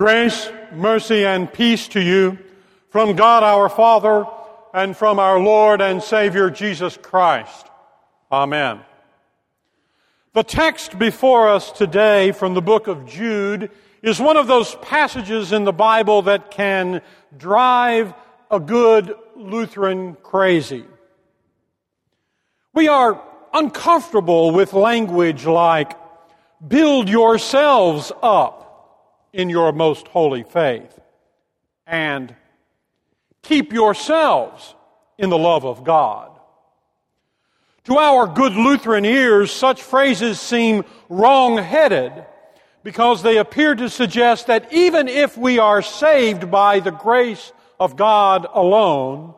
Grace, mercy, and peace to you from God our Father and from our Lord and Savior Jesus Christ. Amen. The text before us today from the book of Jude is one of those passages in the Bible that can drive a good Lutheran crazy. We are uncomfortable with language like, build yourselves up in your most holy faith, and keep yourselves in the love of God. To our good Lutheran ears, such phrases seem wrong headed because they appear to suggest that even if we are saved by the grace of God alone,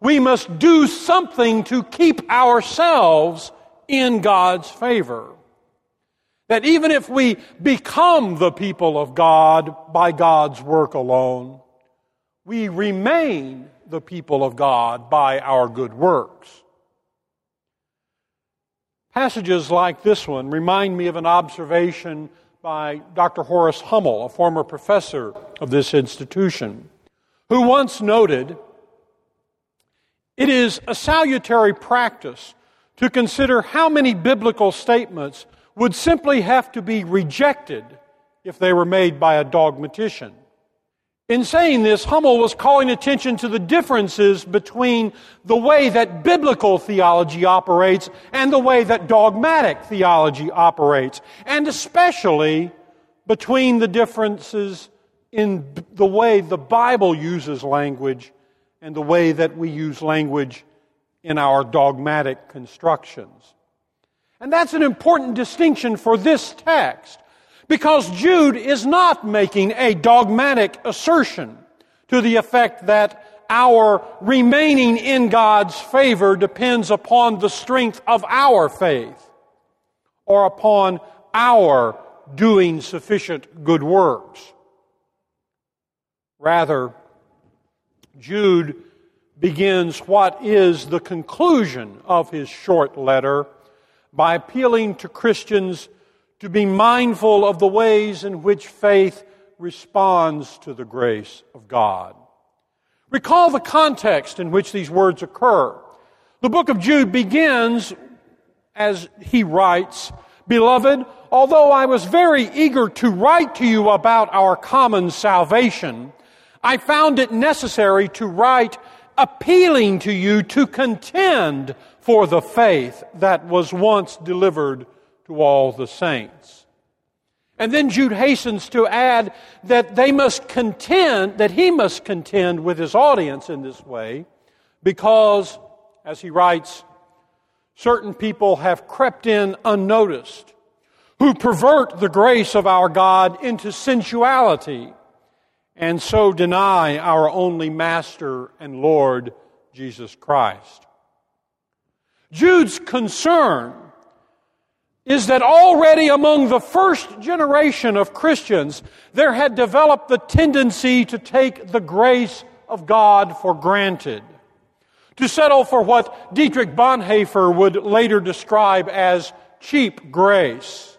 we must do something to keep ourselves in God's favor. That even if we become the people of God by God's work alone, we remain the people of God by our good works. Passages like this one remind me of an observation by Dr. Horace Hummel, a former professor of this institution, who once noted it is a salutary practice to consider how many biblical statements would simply have to be rejected if they were made by a dogmatician. In saying this, Hummel was calling attention to the differences between the way that biblical theology operates and the way that dogmatic theology operates, and especially between the differences in the way the Bible uses language and the way that we use language in our dogmatic constructions. And that's an important distinction for this text because Jude is not making a dogmatic assertion to the effect that our remaining in God's favor depends upon the strength of our faith or upon our doing sufficient good works. Rather, Jude begins what is the conclusion of his short letter by appealing to Christians to be mindful of the ways in which faith responds to the grace of God. Recall the context in which these words occur. The book of Jude begins as he writes, Beloved, although I was very eager to write to you about our common salvation, I found it necessary to write appealing to you to contend for the faith that was once delivered to all the saints. And then Jude hastens to add that they must contend, that he must contend with his audience in this way, because, as he writes, certain people have crept in unnoticed, who pervert the grace of our God into sensuality and so deny our only Master and Lord, Jesus Christ. Jude's concern is that already among the first generation of Christians, there had developed the tendency to take the grace of God for granted, to settle for what Dietrich Bonhoeffer would later describe as cheap grace.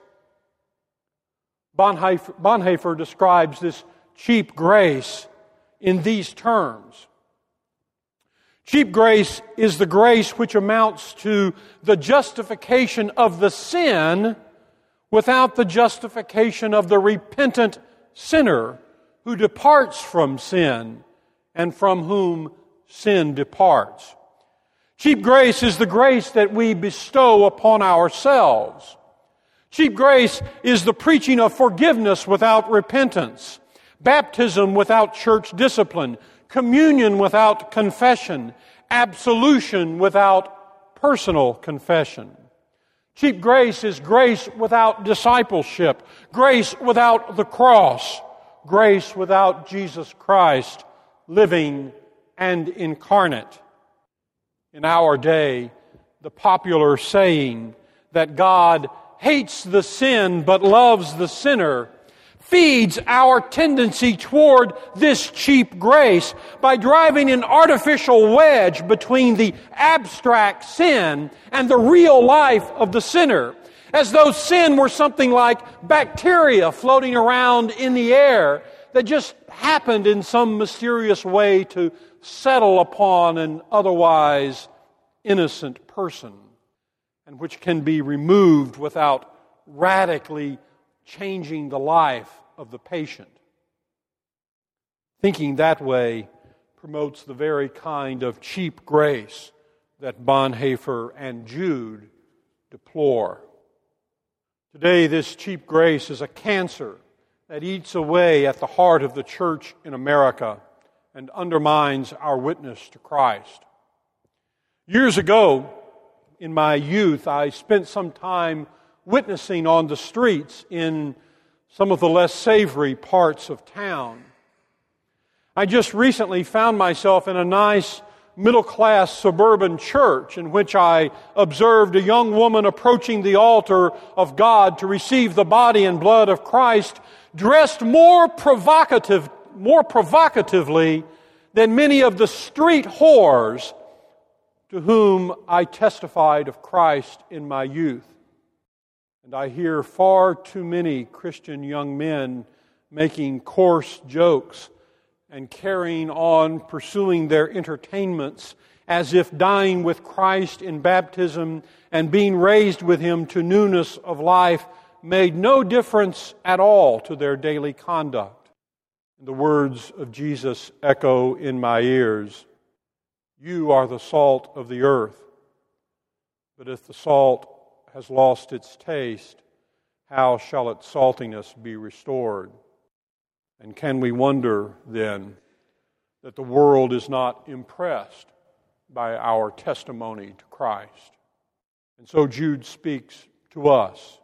Bonhoeffer, Bonhoeffer describes this cheap grace in these terms. Cheap grace is the grace which amounts to the justification of the sin without the justification of the repentant sinner who departs from sin and from whom sin departs. Cheap grace is the grace that we bestow upon ourselves. Cheap grace is the preaching of forgiveness without repentance baptism without church discipline, communion without confession, absolution without personal confession. Cheap grace is grace without discipleship, grace without the cross, grace without Jesus Christ living and incarnate. In our day, the popular saying that God hates the sin but loves the sinner feeds our tendency toward this cheap grace by driving an artificial wedge between the abstract sin and the real life of the sinner. As though sin were something like bacteria floating around in the air that just happened in some mysterious way to settle upon an otherwise innocent person, and which can be removed without radically changing the life of the patient. Thinking that way promotes the very kind of cheap grace that Bonhoeffer and Jude deplore. Today, this cheap grace is a cancer that eats away at the heart of the church in America and undermines our witness to Christ. Years ago, in my youth, I spent some time witnessing on the streets in some of the less savory parts of town. I just recently found myself in a nice middle class suburban church in which I observed a young woman approaching the altar of God to receive the body and blood of Christ, dressed more provocative, more provocatively than many of the street whores to whom I testified of Christ in my youth. And I hear far too many Christian young men making coarse jokes and carrying on pursuing their entertainments as if dying with Christ in baptism and being raised with Him to newness of life made no difference at all to their daily conduct. The words of Jesus echo in my ears You are the salt of the earth. But if the salt has lost its taste, how shall its saltiness be restored? And can we wonder then that the world is not impressed by our testimony to Christ? And so Jude speaks to us.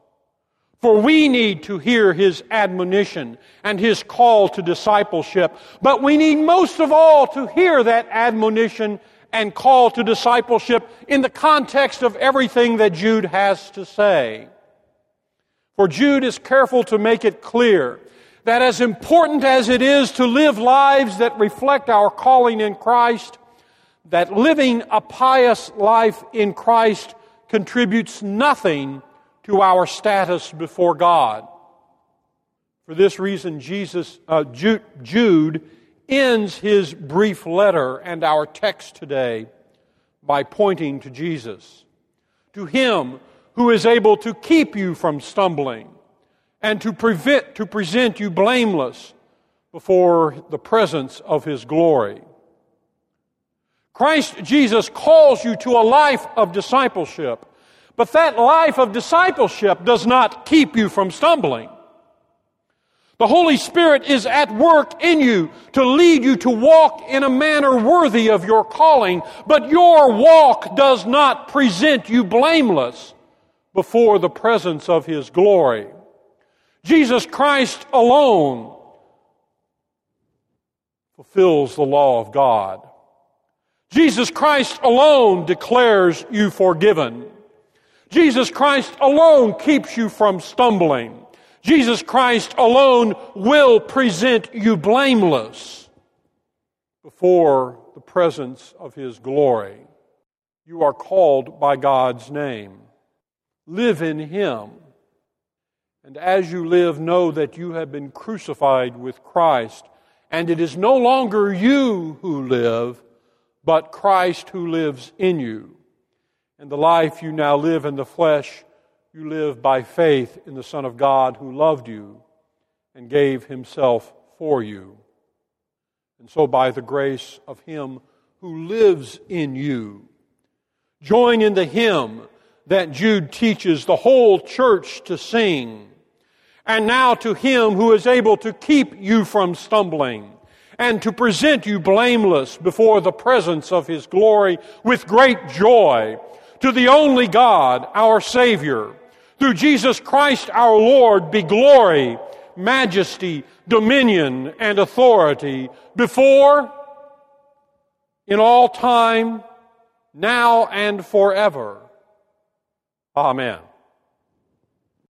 For we need to hear his admonition and his call to discipleship, but we need most of all to hear that admonition and call to discipleship in the context of everything that Jude has to say. For Jude is careful to make it clear that as important as it is to live lives that reflect our calling in Christ, that living a pious life in Christ contributes nothing to our status before God. For this reason, Jesus, uh, Jude, Jude ends his brief letter and our text today by pointing to Jesus, to Him who is able to keep you from stumbling and to, prevent, to present you blameless before the presence of His glory. Christ Jesus calls you to a life of discipleship, but that life of discipleship does not keep you from stumbling. The Holy Spirit is at work in you to lead you to walk in a manner worthy of your calling, but your walk does not present you blameless before the presence of His glory. Jesus Christ alone fulfills the law of God. Jesus Christ alone declares you forgiven. Jesus Christ alone keeps you from stumbling. Jesus Christ alone will present you blameless before the presence of His glory. You are called by God's name. Live in Him. And as you live, know that you have been crucified with Christ, and it is no longer you who live, but Christ who lives in you. And the life you now live in the flesh, you live by faith in the Son of God who loved you and gave himself for you. And so, by the grace of Him who lives in you, join in the hymn that Jude teaches the whole church to sing and now to him who is able to keep you from stumbling and to present you blameless before the presence of his glory with great joy, to the only God, our Savior, through Jesus Christ our Lord, be glory, majesty, dominion, and authority before, in all time, now and forever. Amen.